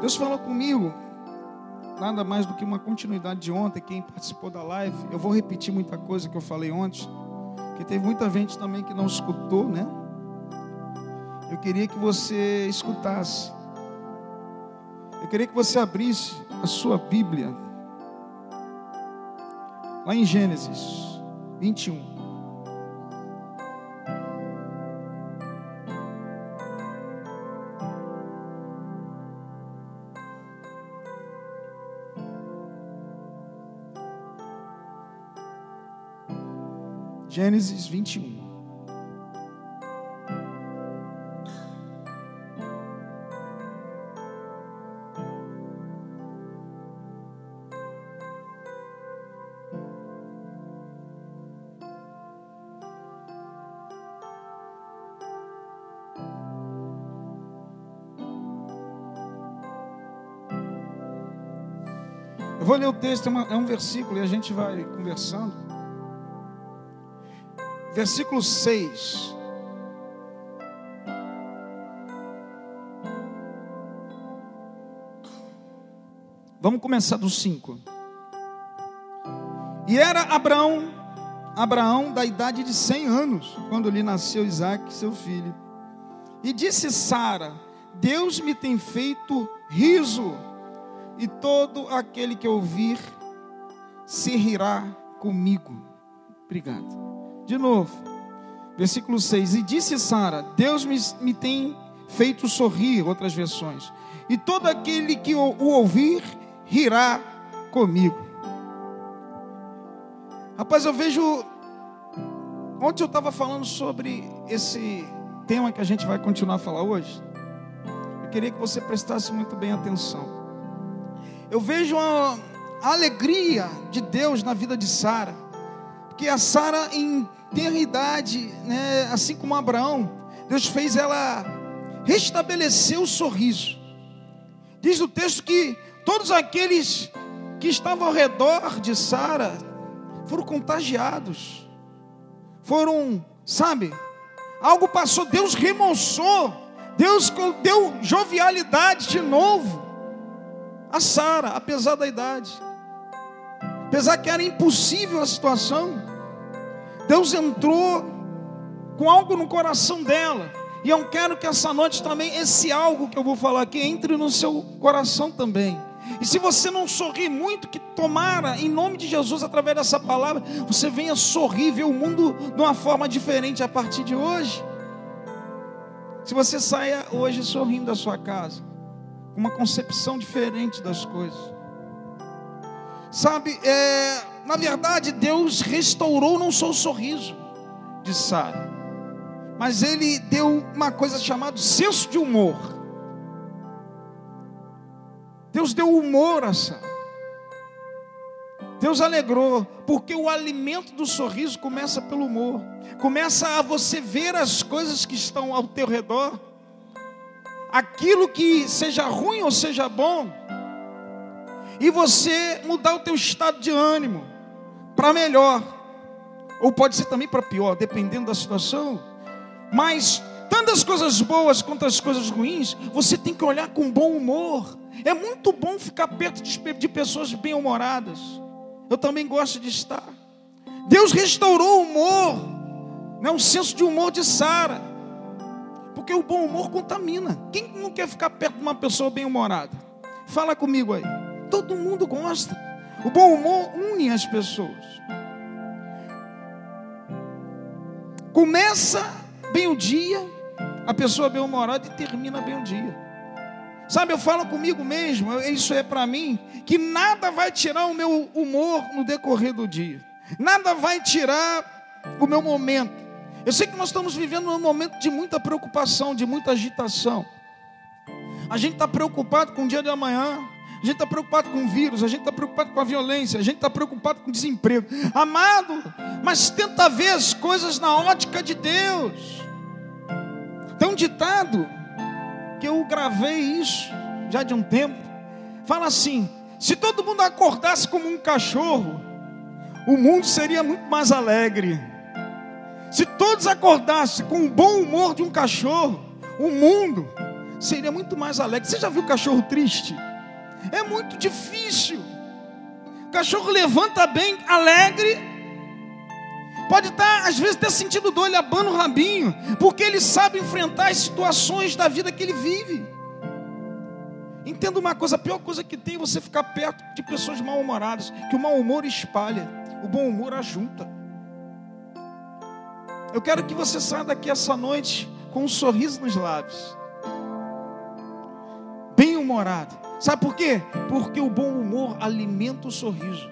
Deus falou comigo, nada mais do que uma continuidade de ontem. Quem participou da live, eu vou repetir muita coisa que eu falei ontem, que teve muita gente também que não escutou, né? Eu queria que você escutasse. Eu queria que você abrisse a sua Bíblia, lá em Gênesis 21. Gênesis 21. Eu vou ler o texto, é, é um versículo e a gente vai conversando versículo 6. Vamos começar do 5. E era Abraão, Abraão da idade de 100 anos, quando lhe nasceu Isaac, seu filho. E disse Sara: Deus me tem feito riso, e todo aquele que ouvir se rirá comigo. Obrigado. De novo, versículo 6: E disse Sara: Deus me, me tem feito sorrir, outras versões, e todo aquele que o, o ouvir rirá comigo. Rapaz, eu vejo. Ontem eu estava falando sobre esse tema que a gente vai continuar a falar hoje. Eu queria que você prestasse muito bem atenção. Eu vejo a, a alegria de Deus na vida de Sara. Porque a Sara, em tenra idade, né, assim como Abraão, Deus fez ela restabelecer o sorriso. Diz o texto que todos aqueles que estavam ao redor de Sara foram contagiados, foram, sabe, algo passou, Deus remoçou, Deus deu jovialidade de novo a Sara, apesar da idade, apesar que era impossível a situação. Deus entrou com algo no coração dela. E eu quero que essa noite também, esse algo que eu vou falar aqui, entre no seu coração também. E se você não sorrir muito, que tomara, em nome de Jesus, através dessa palavra, você venha sorrir, ver o mundo de uma forma diferente a partir de hoje. Se você saia hoje sorrindo da sua casa, com uma concepção diferente das coisas. Sabe, é, na verdade, Deus restaurou não só o sorriso de Sara, mas Ele deu uma coisa chamada senso de humor. Deus deu humor a Sara. Deus alegrou, porque o alimento do sorriso começa pelo humor. Começa a você ver as coisas que estão ao teu redor. Aquilo que seja ruim ou seja bom, e você mudar o teu estado de ânimo para melhor, ou pode ser também para pior, dependendo da situação. Mas tanto as coisas boas quanto as coisas ruins, você tem que olhar com bom humor. É muito bom ficar perto de pessoas bem-humoradas. Eu também gosto de estar. Deus restaurou o humor, né, o senso de humor de Sara. Porque o bom humor contamina. Quem não quer ficar perto de uma pessoa bem-humorada? Fala comigo aí. Todo mundo gosta. O bom humor une as pessoas. Começa bem o dia, a pessoa bem humorada e termina bem o dia. Sabe, eu falo comigo mesmo, isso é para mim, que nada vai tirar o meu humor no decorrer do dia. Nada vai tirar o meu momento. Eu sei que nós estamos vivendo um momento de muita preocupação, de muita agitação. A gente está preocupado com o dia de amanhã, a gente está preocupado com o vírus, a gente está preocupado com a violência, a gente está preocupado com o desemprego. Amado, mas tenta ver as coisas na ótica de Deus. Tem um ditado que eu gravei isso já de um tempo. Fala assim: se todo mundo acordasse como um cachorro, o mundo seria muito mais alegre. Se todos acordassem com o bom humor de um cachorro, o mundo seria muito mais alegre. Você já viu cachorro triste? É muito difícil. O cachorro levanta bem, alegre. Pode estar, às vezes, até sentindo dor, ele abana o rabinho, porque ele sabe enfrentar as situações da vida que ele vive. Entenda uma coisa: a pior coisa que tem é você ficar perto de pessoas mal-humoradas, que o mau humor espalha, o bom humor ajunta. Eu quero que você saia daqui essa noite com um sorriso nos lábios, bem humorado. Sabe por quê? Porque o bom humor alimenta o sorriso.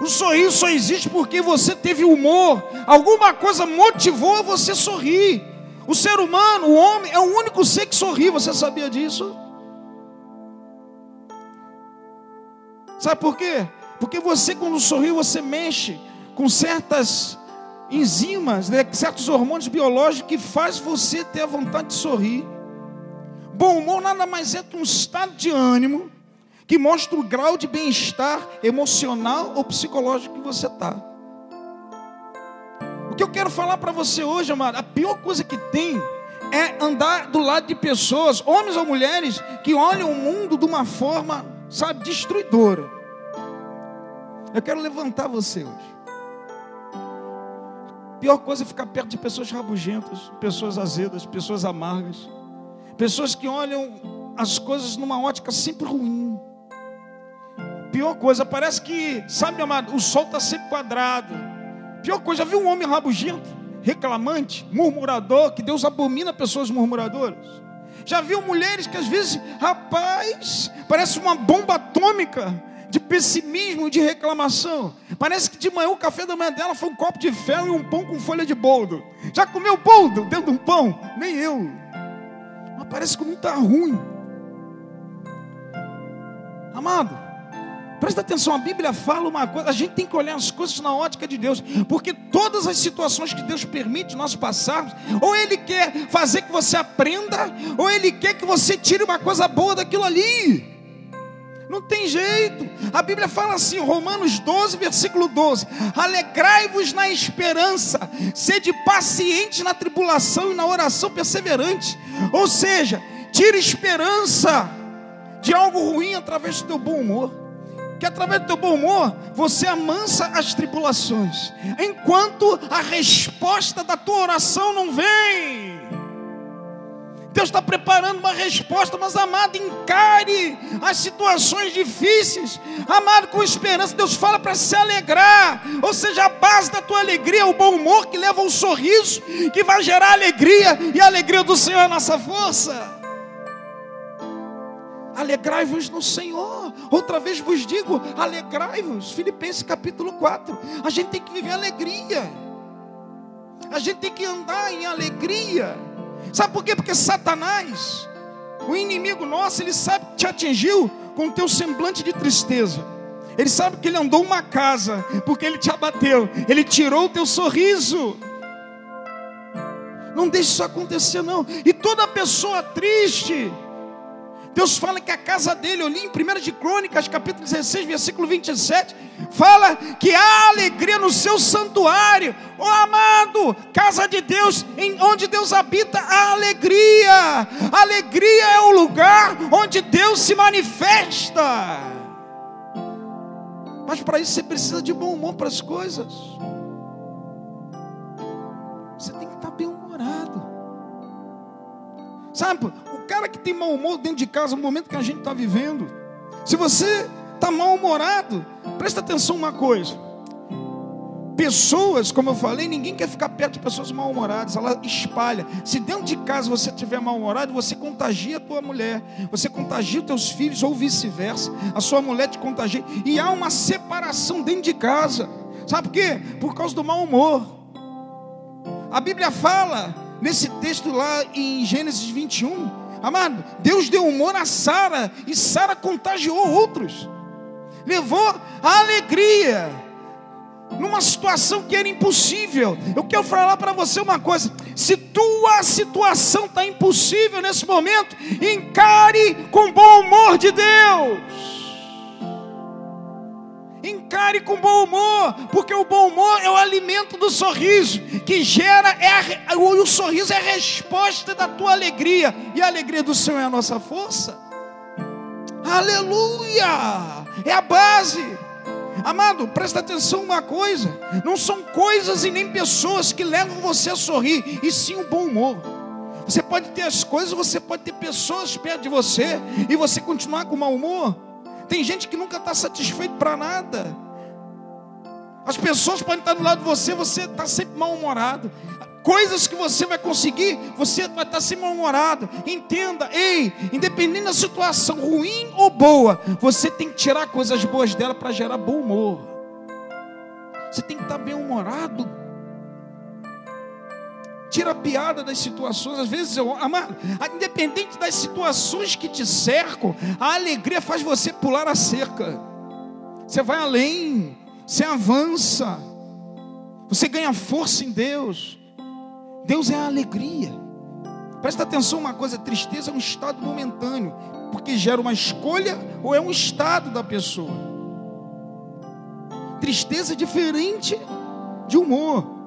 O sorriso só existe porque você teve humor, alguma coisa motivou você sorrir. O ser humano, o homem, é o único ser que sorri, você sabia disso? Sabe por quê? Porque você, quando sorri, você mexe com certas enzimas, né, certos hormônios biológicos que faz você ter a vontade de sorrir. Bom humor nada mais é que um estado de ânimo que mostra o grau de bem-estar emocional ou psicológico que você está. O que eu quero falar para você hoje, amado, a pior coisa que tem é andar do lado de pessoas, homens ou mulheres, que olham o mundo de uma forma, sabe, destruidora. Eu quero levantar você hoje. Pior coisa é ficar perto de pessoas rabugentas, pessoas azedas, pessoas amargas, pessoas que olham as coisas numa ótica sempre ruim. Pior coisa, parece que, sabe, amado, o sol está sempre quadrado. Pior coisa, já viu um homem rabugento, reclamante, murmurador, que Deus abomina pessoas murmuradoras? Já viu mulheres que às vezes, rapaz, parece uma bomba atômica, de pessimismo, de reclamação. Parece que de manhã o café da manhã dela foi um copo de ferro e um pão com folha de boldo. Já comeu boldo dentro de um pão? Nem eu. Parece que não está ruim. Amado, presta atenção, a Bíblia fala uma coisa, a gente tem que olhar as coisas na ótica de Deus, porque todas as situações que Deus permite nós passarmos, ou Ele quer fazer que você aprenda, ou Ele quer que você tire uma coisa boa daquilo ali. Não tem jeito. A Bíblia fala assim, Romanos 12, versículo 12: Alegrai-vos na esperança, sede pacientes na tribulação e na oração perseverante. Ou seja, tira esperança de algo ruim através do teu bom humor. Que através do teu bom humor você amansa as tribulações, enquanto a resposta da tua oração não vem. Deus está preparando uma resposta, mas amado, encare as situações difíceis, amado, com esperança. Deus fala para se alegrar, ou seja, a base da tua alegria é o bom humor que leva ao sorriso, que vai gerar alegria, e a alegria do Senhor é a nossa força. Alegrai-vos no Senhor. Outra vez vos digo, alegrai-vos. Filipenses capítulo 4. A gente tem que viver alegria. A gente tem que andar em alegria. Sabe por quê? Porque Satanás, o inimigo nosso, ele sabe que te atingiu com o teu semblante de tristeza. Ele sabe que ele andou uma casa, porque ele te abateu, ele tirou o teu sorriso. Não deixe isso acontecer, não. E toda pessoa triste, Deus fala que a casa dele, eu li em 1 de Crônicas, capítulo 16, versículo 27, fala que há alegria no seu santuário, ó oh, amado, casa de Deus, em onde Deus habita, há alegria. alegria é o lugar onde Deus se manifesta. Mas para isso você precisa de bom humor para as coisas. Você tem que estar bem humorado. Sabe, cara que tem mau humor dentro de casa, no momento que a gente está vivendo, se você está mal-humorado, presta atenção uma coisa. Pessoas, como eu falei, ninguém quer ficar perto de pessoas mal-humoradas, ela espalha. Se dentro de casa você estiver mal-humorado, você contagia a tua mulher, você contagia os teus filhos, ou vice-versa. A sua mulher te contagia. E há uma separação dentro de casa. Sabe por quê? Por causa do mau humor. A Bíblia fala, nesse texto lá em Gênesis 21, Amado, Deus deu humor a Sara e Sara contagiou outros. Levou a alegria numa situação que era impossível. Eu quero falar para você uma coisa: se tua situação está impossível nesse momento, encare com bom humor de Deus. Encare com bom humor, porque o bom humor é o alimento do sorriso, que gera, é a, o, o sorriso é a resposta da tua alegria, e a alegria do Senhor é a nossa força. Aleluia! É a base. Amado, presta atenção uma coisa: não são coisas e nem pessoas que levam você a sorrir, e sim o bom humor. Você pode ter as coisas, você pode ter pessoas perto de você e você continuar com mau humor. Tem gente que nunca está satisfeito para nada. As pessoas podem estar do lado de você, você está sempre mal-humorado. Coisas que você vai conseguir, você vai estar sempre mal-humorado. Entenda, ei, independente da situação, ruim ou boa, você tem que tirar coisas boas dela para gerar bom humor. Você tem que estar bem-humorado. Tira a piada das situações. Às vezes, eu, amado, independente das situações que te cercam, a alegria faz você pular a cerca. Você vai além, você avança, você ganha força em Deus. Deus é a alegria. Presta atenção uma coisa: tristeza é um estado momentâneo, porque gera uma escolha ou é um estado da pessoa. Tristeza é diferente de humor.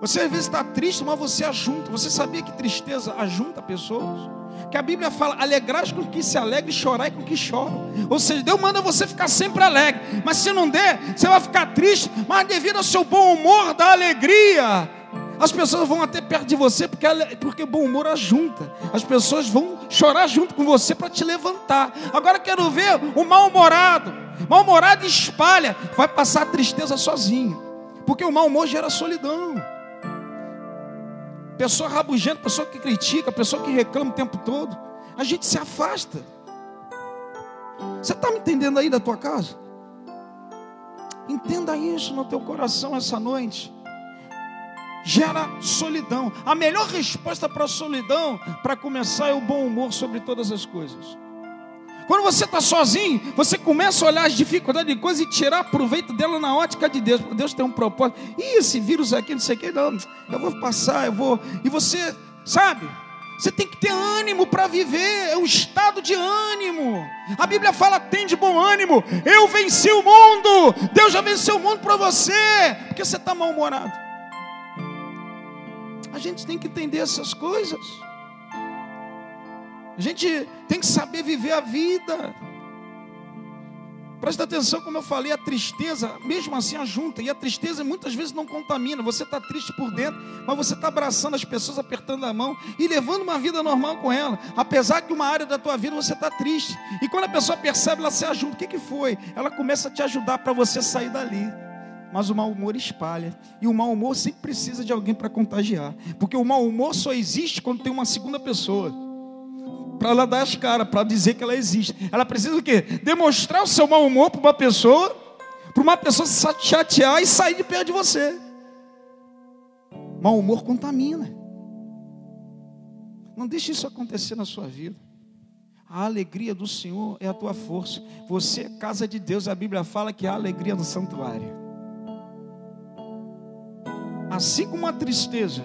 Você às vezes está triste, mas você ajunta. Você sabia que tristeza ajunta pessoas? Que a Bíblia fala: alegrar com que se alegre, chorar com que choram. Ou seja, Deus manda você ficar sempre alegre. Mas se não der, você vai ficar triste. Mas devido ao seu bom humor, da alegria, as pessoas vão até perto de você porque, porque bom humor ajunta. As pessoas vão chorar junto com você para te levantar. Agora quero ver o mal-humorado. Mal-humorado espalha, vai passar a tristeza sozinho. Porque o mau humor gera solidão pessoa rabugenta, pessoa que critica, pessoa que reclama o tempo todo, a gente se afasta. Você está me entendendo aí da tua casa? Entenda isso no teu coração essa noite. Gera solidão. A melhor resposta para a solidão, para começar, é o bom humor sobre todas as coisas. Quando você está sozinho, você começa a olhar as dificuldades de coisas e tirar proveito dela na ótica de Deus. Deus tem um propósito. E esse vírus aqui, não sei o que, não, eu vou passar, eu vou. E você, sabe? Você tem que ter ânimo para viver, é um estado de ânimo. A Bíblia fala: tem de bom ânimo. Eu venci o mundo. Deus já venceu o mundo para você. Porque você está mal-humorado. A gente tem que entender essas coisas. A gente tem que saber viver a vida. Presta atenção, como eu falei, a tristeza, mesmo assim, ajunta. E a tristeza muitas vezes não contamina. Você está triste por dentro, mas você está abraçando as pessoas, apertando a mão e levando uma vida normal com ela. Apesar que uma área da tua vida você está triste. E quando a pessoa percebe, ela se ajuda. O que, que foi? Ela começa a te ajudar para você sair dali. Mas o mau humor espalha. E o mau humor sempre precisa de alguém para contagiar. Porque o mau humor só existe quando tem uma segunda pessoa para ela dar as caras, para dizer que ela existe. Ela precisa o quê? Demonstrar o seu mau humor para uma pessoa, para uma pessoa se chatear e sair de perto de você. Mau humor contamina. Não deixe isso acontecer na sua vida. A alegria do Senhor é a tua força. Você é casa de Deus. A Bíblia fala que há alegria no santuário. Assim como a tristeza,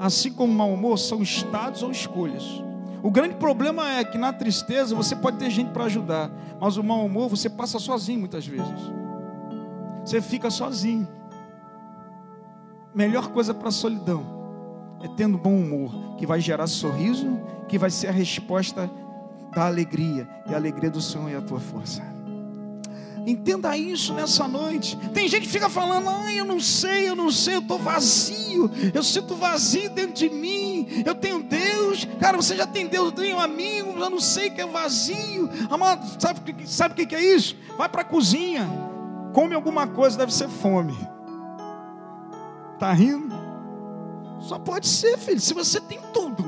assim como o mau humor, são estados ou escolhas. O grande problema é que na tristeza você pode ter gente para ajudar, mas o mau humor você passa sozinho muitas vezes. Você fica sozinho. Melhor coisa para a solidão é tendo bom humor, que vai gerar sorriso, que vai ser a resposta da alegria, e a alegria do Senhor é a tua força. Entenda isso nessa noite. Tem gente que fica falando: ai, eu não sei, eu não sei, eu estou vazio, eu sinto vazio dentro de mim, eu tenho Deus. Cara, você já tem Deus, eu tenho amigos, eu não sei que é vazio. Amado, sabe o sabe que é isso? Vai para a cozinha, come alguma coisa, deve ser fome. Está rindo? Só pode ser, filho, se você tem tudo.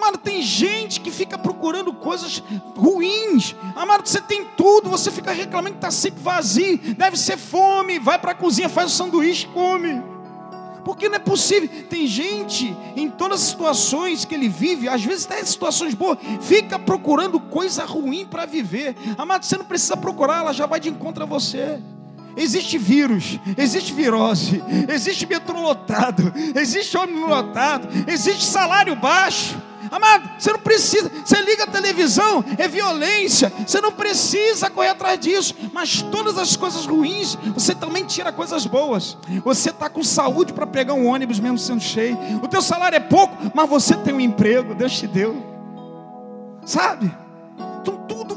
Amado, tem gente que fica procurando coisas ruins. Amado, você tem tudo, você fica reclamando que está sempre vazio. Deve ser fome. Vai para a cozinha, faz o sanduíche, come. Porque não é possível. Tem gente em todas as situações que ele vive, às vezes até em situações boas, fica procurando coisa ruim para viver. Amado, você não precisa procurar, ela já vai de encontro a você. Existe vírus, existe virose, existe metrô lotado, existe ônibus lotado, existe salário baixo. Amado, você não precisa. Você liga a televisão, é violência. Você não precisa correr atrás disso. Mas todas as coisas ruins, você também tira coisas boas. Você está com saúde para pegar um ônibus mesmo sendo cheio. O teu salário é pouco, mas você tem um emprego. Deus te deu. Sabe?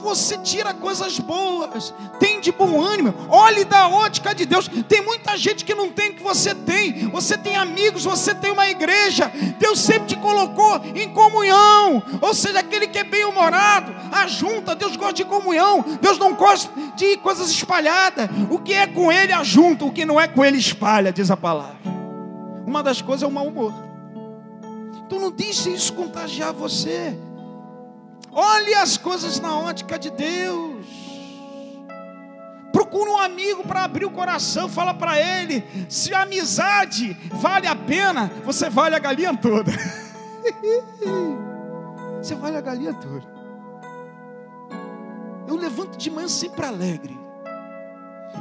Você tira coisas boas, tem de bom ânimo, olhe da ótica de Deus. Tem muita gente que não tem o que você tem. Você tem amigos, você tem uma igreja. Deus sempre te colocou em comunhão. Ou seja, aquele que é bem-humorado, ajunta. Deus gosta de comunhão. Deus não gosta de coisas espalhadas. O que é com ele ajunta, o que não é com ele espalha, diz a palavra. Uma das coisas é o mau humor. Então não deixe isso contagiar você. Olhe as coisas na ótica de Deus. Procura um amigo para abrir o coração, fala para ele, se a amizade vale a pena, você vale a galinha toda. você vale a galinha toda. Eu levanto de manhã sempre alegre,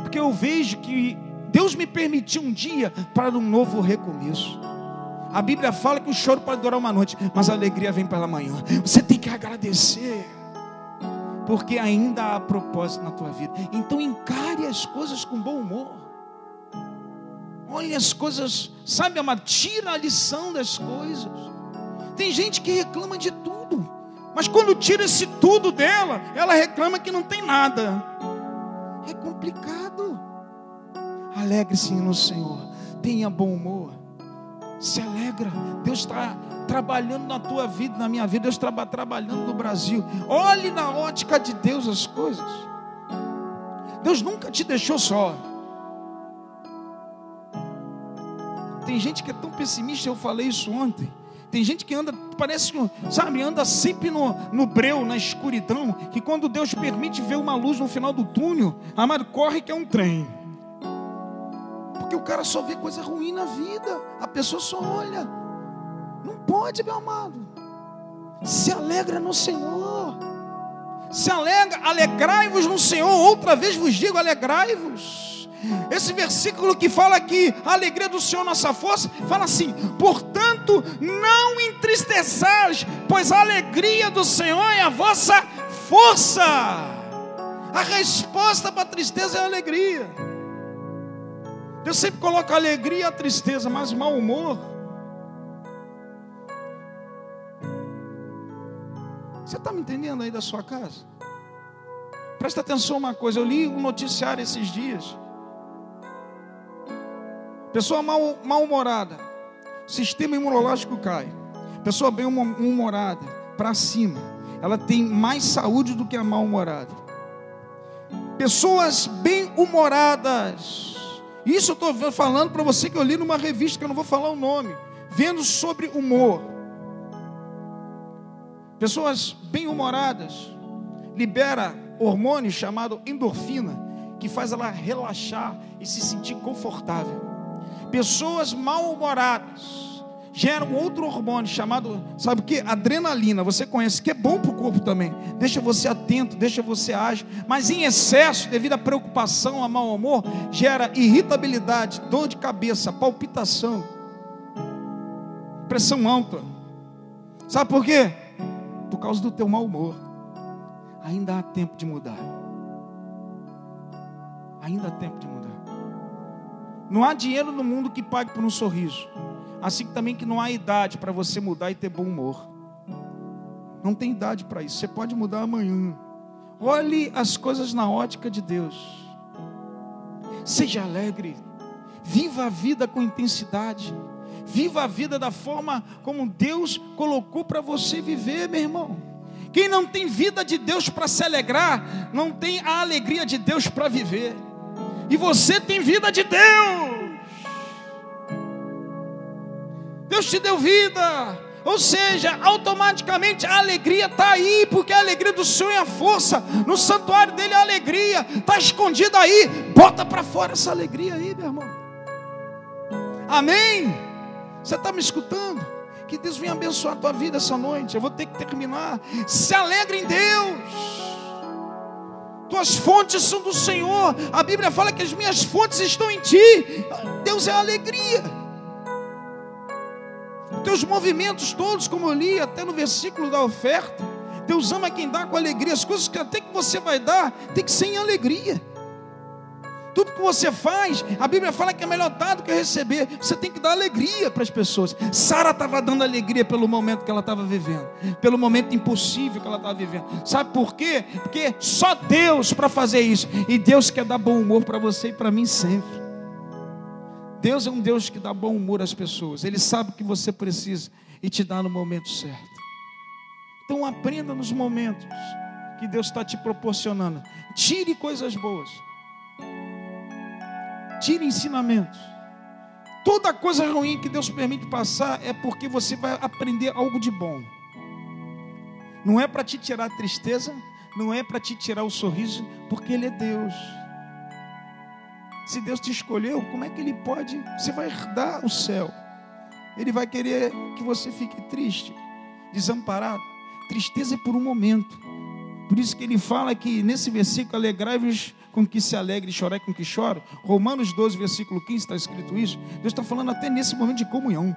porque eu vejo que Deus me permitiu um dia para um novo recomeço. A Bíblia fala que o choro pode durar uma noite, mas a alegria vem pela manhã. Você tem que agradecer, porque ainda há propósito na tua vida. Então encare as coisas com bom humor. Olhe as coisas, sabe, amado, tira a lição das coisas. Tem gente que reclama de tudo, mas quando tira esse tudo dela, ela reclama que não tem nada. É complicado. Alegre-se no Senhor, tenha bom humor. Se alegra. Deus está trabalhando na tua vida, na minha vida. Deus está trabalhando no Brasil. Olhe na ótica de Deus as coisas. Deus nunca te deixou só. Tem gente que é tão pessimista, eu falei isso ontem. Tem gente que anda, parece que, sabe, anda sempre no, no breu, na escuridão, que quando Deus permite ver uma luz no final do túnel, amado, corre que é um trem. Porque o cara só vê coisa ruim na vida. A pessoa só olha. Não pode, meu amado. Se alegra no Senhor. Se alegra, alegrai-vos no Senhor. Outra vez vos digo, alegrai-vos. Esse versículo que fala aqui, a alegria do Senhor, nossa força, fala assim: portanto, não entristeçais, pois a alegria do Senhor é a vossa força. A resposta para a tristeza é a alegria. Deus sempre coloca alegria e a tristeza, mas mau humor. Você está me entendendo aí da sua casa? Presta atenção uma coisa, eu li um noticiário esses dias. Pessoa mal, mal-humorada, sistema imunológico cai. Pessoa bem humorada, para cima, ela tem mais saúde do que a mal-humorada. Pessoas bem-humoradas, isso eu estou falando para você que eu li numa revista, que eu não vou falar o nome, vendo sobre humor. Pessoas bem-humoradas libera hormônio chamado endorfina, que faz ela relaxar e se sentir confortável. Pessoas mal-humoradas gera um outro hormônio chamado, sabe o que? Adrenalina. Você conhece, que é bom para o corpo também. Deixa você atento, deixa você ágil. Mas em excesso, devido à preocupação, a mau humor, gera irritabilidade, dor de cabeça, palpitação, pressão alta. Sabe por quê? Por causa do teu mau humor. Ainda há tempo de mudar. Ainda há tempo de mudar. Não há dinheiro no mundo que pague por um sorriso. Assim também que não há idade para você mudar e ter bom humor. Não tem idade para isso. Você pode mudar amanhã. Olhe as coisas na ótica de Deus. Seja alegre. Viva a vida com intensidade. Viva a vida da forma como Deus colocou para você viver, meu irmão. Quem não tem vida de Deus para se alegrar, não tem a alegria de Deus para viver. E você tem vida de Deus. Deus te deu vida. Ou seja, automaticamente a alegria está aí, porque a alegria do Senhor é a força. No santuário dele a alegria está escondida aí. Bota para fora essa alegria aí, meu irmão. Amém? Você está me escutando? Que Deus venha abençoar a tua vida essa noite. Eu vou ter que terminar. Se alegre em Deus. Tuas fontes são do Senhor. A Bíblia fala que as minhas fontes estão em ti. Deus é a alegria. Teus movimentos todos, como eu li até no versículo da oferta, Deus ama quem dá com alegria. As coisas que até que você vai dar, tem que ser em alegria. Tudo que você faz, a Bíblia fala que é melhor dar do que receber. Você tem que dar alegria para as pessoas. Sara estava dando alegria pelo momento que ela estava vivendo, pelo momento impossível que ela estava vivendo. Sabe por quê? Porque só Deus para fazer isso. E Deus quer dar bom humor para você e para mim sempre. Deus é um Deus que dá bom humor às pessoas. Ele sabe o que você precisa e te dá no momento certo. Então aprenda nos momentos que Deus está te proporcionando. Tire coisas boas. Tire ensinamentos. Toda coisa ruim que Deus permite passar é porque você vai aprender algo de bom. Não é para te tirar a tristeza, não é para te tirar o sorriso, porque Ele é Deus. Se Deus te escolheu, como é que Ele pode? Você vai herdar o céu. Ele vai querer que você fique triste, desamparado. Tristeza é por um momento. Por isso que ele fala que nesse versículo, alegrai-vos com que se alegre e chorai com que chora. Romanos 12, versículo 15, está escrito isso. Deus está falando até nesse momento de comunhão.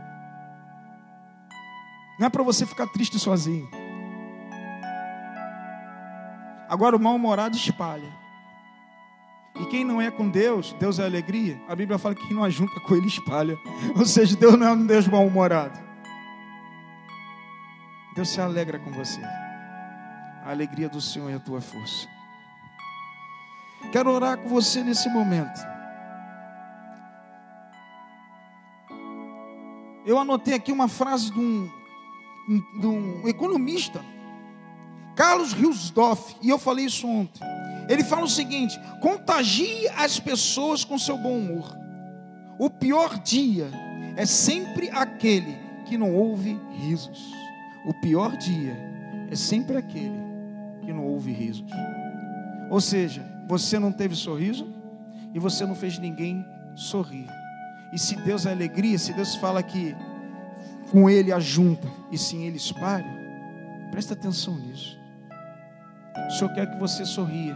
Não é para você ficar triste sozinho. Agora o mal-humorado espalha. E quem não é com Deus, Deus é alegria. A Bíblia fala que quem não ajunta com ele espalha. Ou seja, Deus não é um Deus mal-humorado. Deus se alegra com você. A alegria do Senhor é a tua força. Quero orar com você nesse momento. Eu anotei aqui uma frase de um, de um economista, Carlos Hilsdorf, e eu falei isso ontem. Ele fala o seguinte: contagie as pessoas com seu bom humor. O pior dia é sempre aquele que não ouve risos. O pior dia é sempre aquele que não ouve risos. Ou seja, você não teve sorriso e você não fez ninguém sorrir. E se Deus é alegria, se Deus fala que com Ele ajunta e sim Ele espalha, presta atenção nisso. O Senhor quer que você sorria.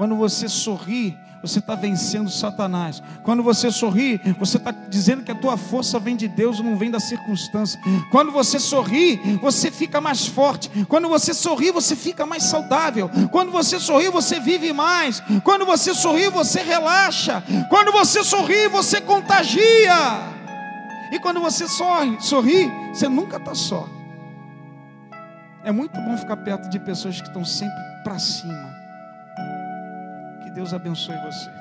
Quando você sorri, você está vencendo Satanás. Quando você sorri, você está dizendo que a tua força vem de Deus, não vem da circunstância. Quando você sorri, você fica mais forte. Quando você sorri, você fica mais saudável. Quando você sorri, você vive mais. Quando você sorri, você relaxa. Quando você sorri, você contagia. E quando você sorri, sorri, você nunca está só. É muito bom ficar perto de pessoas que estão sempre para cima. Deus abençoe você.